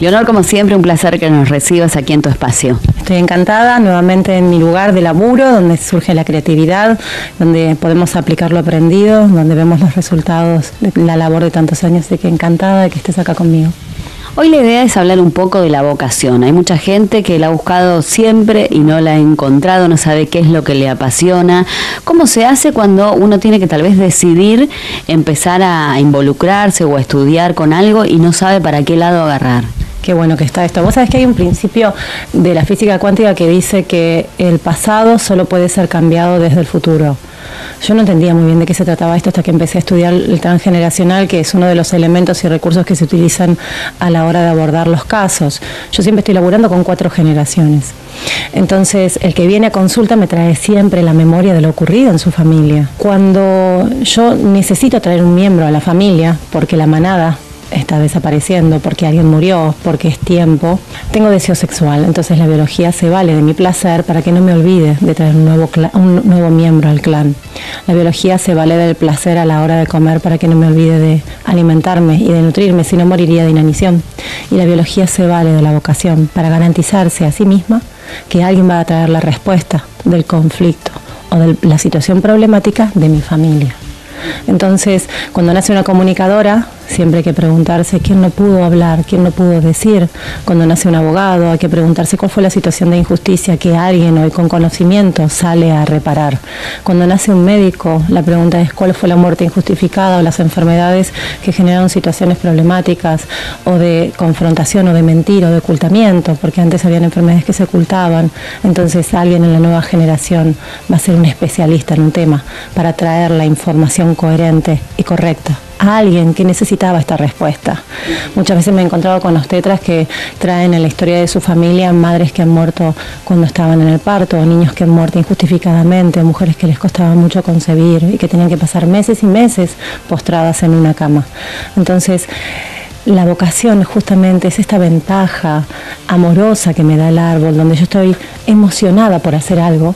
Leonor, como siempre, un placer que nos recibas aquí en tu espacio. Estoy encantada nuevamente en mi lugar de laburo, donde surge la creatividad, donde podemos aplicar lo aprendido, donde vemos los resultados de la labor de tantos años. Así que encantada de que estés acá conmigo. Hoy la idea es hablar un poco de la vocación. Hay mucha gente que la ha buscado siempre y no la ha encontrado, no sabe qué es lo que le apasiona. ¿Cómo se hace cuando uno tiene que tal vez decidir empezar a involucrarse o a estudiar con algo y no sabe para qué lado agarrar? Qué bueno que está esto. Vos sabés que hay un principio de la física cuántica que dice que el pasado solo puede ser cambiado desde el futuro. Yo no entendía muy bien de qué se trataba esto hasta que empecé a estudiar el transgeneracional, que es uno de los elementos y recursos que se utilizan a la hora de abordar los casos. Yo siempre estoy laburando con cuatro generaciones. Entonces, el que viene a consulta me trae siempre la memoria de lo ocurrido en su familia. Cuando yo necesito traer un miembro a la familia, porque la manada está desapareciendo, porque alguien murió, porque es tiempo, tengo deseo sexual. Entonces la biología se vale de mi placer para que no me olvide de traer un nuevo, un nuevo miembro al clan. La biología se vale del placer a la hora de comer para que no me olvide de alimentarme y de nutrirme, si no moriría de inanición. Y la biología se vale de la vocación para garantizarse a sí misma que alguien va a traer la respuesta del conflicto o de la situación problemática de mi familia. Entonces, cuando nace una comunicadora, siempre hay que preguntarse quién no pudo hablar, quién no pudo decir. Cuando nace un abogado, hay que preguntarse cuál fue la situación de injusticia que alguien hoy con conocimiento sale a reparar. Cuando nace un médico, la pregunta es cuál fue la muerte injustificada o las enfermedades que generaron situaciones problemáticas o de confrontación o de mentira o de ocultamiento, porque antes habían enfermedades que se ocultaban. Entonces, alguien en la nueva generación va a ser un especialista en un tema para traer la información coherente y correcta a alguien que necesitaba esta respuesta. Muchas veces me he encontrado con tetras que traen en la historia de su familia madres que han muerto cuando estaban en el parto, niños que han muerto injustificadamente, mujeres que les costaba mucho concebir y que tenían que pasar meses y meses postradas en una cama. Entonces, la vocación justamente es esta ventaja amorosa que me da el árbol, donde yo estoy emocionada por hacer algo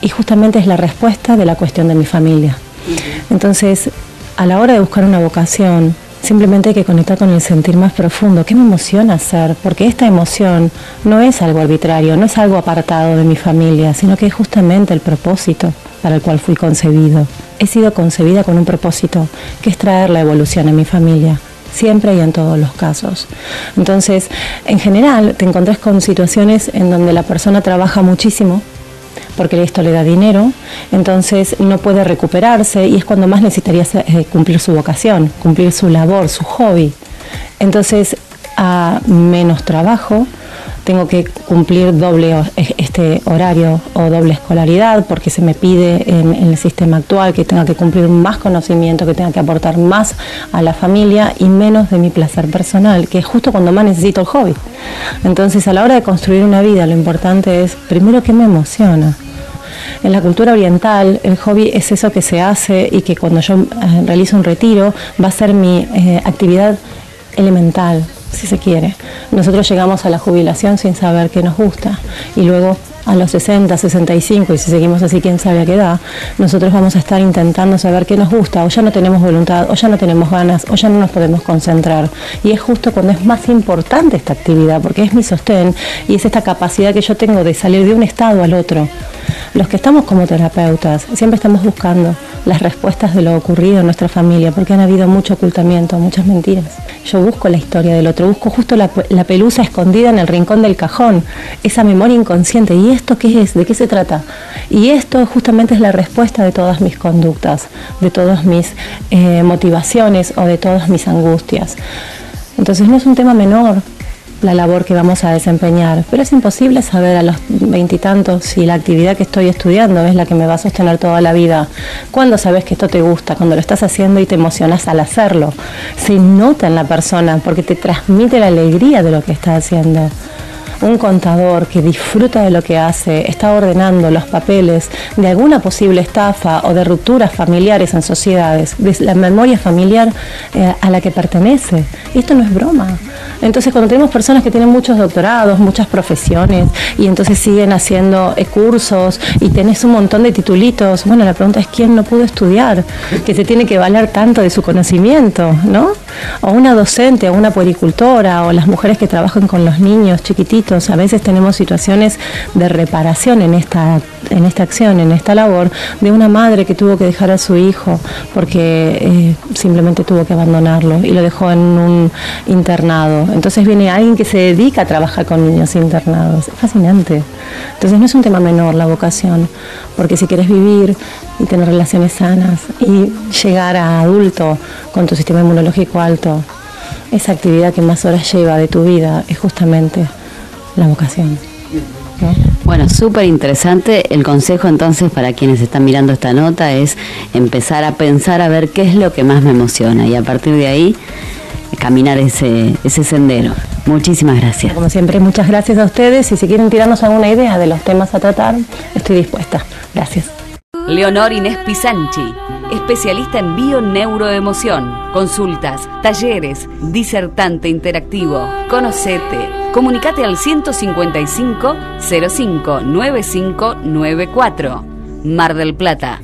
y justamente es la respuesta de la cuestión de mi familia. Entonces, a la hora de buscar una vocación, simplemente hay que conectar con el sentir más profundo. ¿Qué me emociona hacer? Porque esta emoción no es algo arbitrario, no es algo apartado de mi familia, sino que es justamente el propósito para el cual fui concebido. He sido concebida con un propósito, que es traer la evolución a mi familia siempre y en todos los casos. Entonces, en general, te encontrás con situaciones en donde la persona trabaja muchísimo, porque esto le da dinero, entonces no puede recuperarse y es cuando más necesitaría eh, cumplir su vocación, cumplir su labor, su hobby. Entonces, a menos trabajo, tengo que cumplir doble este horario o doble escolaridad porque se me pide en, el sistema actual que tenga que cumplir más conocimiento, que tenga que aportar más a la familia y menos de mi placer personal, que es justo cuando más necesito el hobby. Entonces a la hora de construir una vida lo importante es primero que me emociona, en la cultura oriental, el hobby es eso que se hace y que cuando yo eh, realizo un retiro va a ser mi eh, actividad elemental, si se quiere. Nosotros llegamos a la jubilación sin saber qué nos gusta y luego a los 60, 65 y si seguimos así, quién sabe a qué edad, nosotros vamos a estar intentando saber qué nos gusta o ya no tenemos voluntad o ya no tenemos ganas o ya no nos podemos concentrar. Y es justo cuando es más importante esta actividad porque es mi sostén y es esta capacidad que yo tengo de salir de un estado al otro. Los que estamos como terapeutas siempre estamos buscando las respuestas de lo ocurrido en nuestra familia, porque han habido mucho ocultamiento, muchas mentiras. Yo busco la historia del otro, busco justo la, pelusa escondida en el rincón del cajón, esa memoria inconsciente. ¿Y esto qué es? ¿De qué se trata? Y esto justamente es la respuesta de todas mis conductas, de todas mis eh, motivaciones o de todas mis angustias. Entonces no es un tema menor, la labor que vamos a desempeñar, pero es imposible saber a los veintitantos si la actividad que estoy estudiando es la que me va a sostener toda la vida. ¿Cuándo sabes que esto te gusta? Cuando lo estás haciendo y te emocionas al hacerlo. Se nota en la persona porque te transmite la alegría de lo que está haciendo. Un contador que disfruta de lo que hace, está ordenando los papeles de alguna posible estafa o de rupturas familiares en sociedades, de la memoria familiar eh, a la que pertenece. Esto no es broma. Entonces, cuando tenemos personas que tienen muchos doctorados, muchas profesiones, y entonces siguen haciendo eh, cursos y tenés un montón de titulitos, bueno, la pregunta es quién no pudo estudiar, que se tiene que valer tanto de su conocimiento, ¿no? O una docente, o una puericultora, o las mujeres que trabajan con los niños chiquititos. A veces tenemos situaciones de reparación en esta, en esta acción, en esta labor, de una madre que tuvo que dejar a su hijo porque eh, simplemente tuvo que abandonarlo y lo dejó en un internado entonces viene alguien que se dedica a trabajar con niños internados. Es fascinante. Entonces no es un tema menor la vocación, porque si quieres vivir y tener relaciones sanas y llegar a adulto con tu sistema inmunológico alto, esa actividad que más horas lleva de tu vida es justamente la vocación. Bueno, súper interesante. El consejo entonces para quienes están mirando esta nota es empezar a pensar a ver qué es lo que más me emociona y a partir de ahí caminar ese, ese sendero. Muchísimas gracias. Como siempre, muchas gracias a ustedes y si quieren tirarnos alguna idea de los temas a tratar, estoy dispuesta. Gracias. Leonor Inés Pisanchi, especialista en bio-neuroemoción, consultas, talleres, disertante interactivo. Conocete. Comunicate al 155 05 9594. Mar del Plata.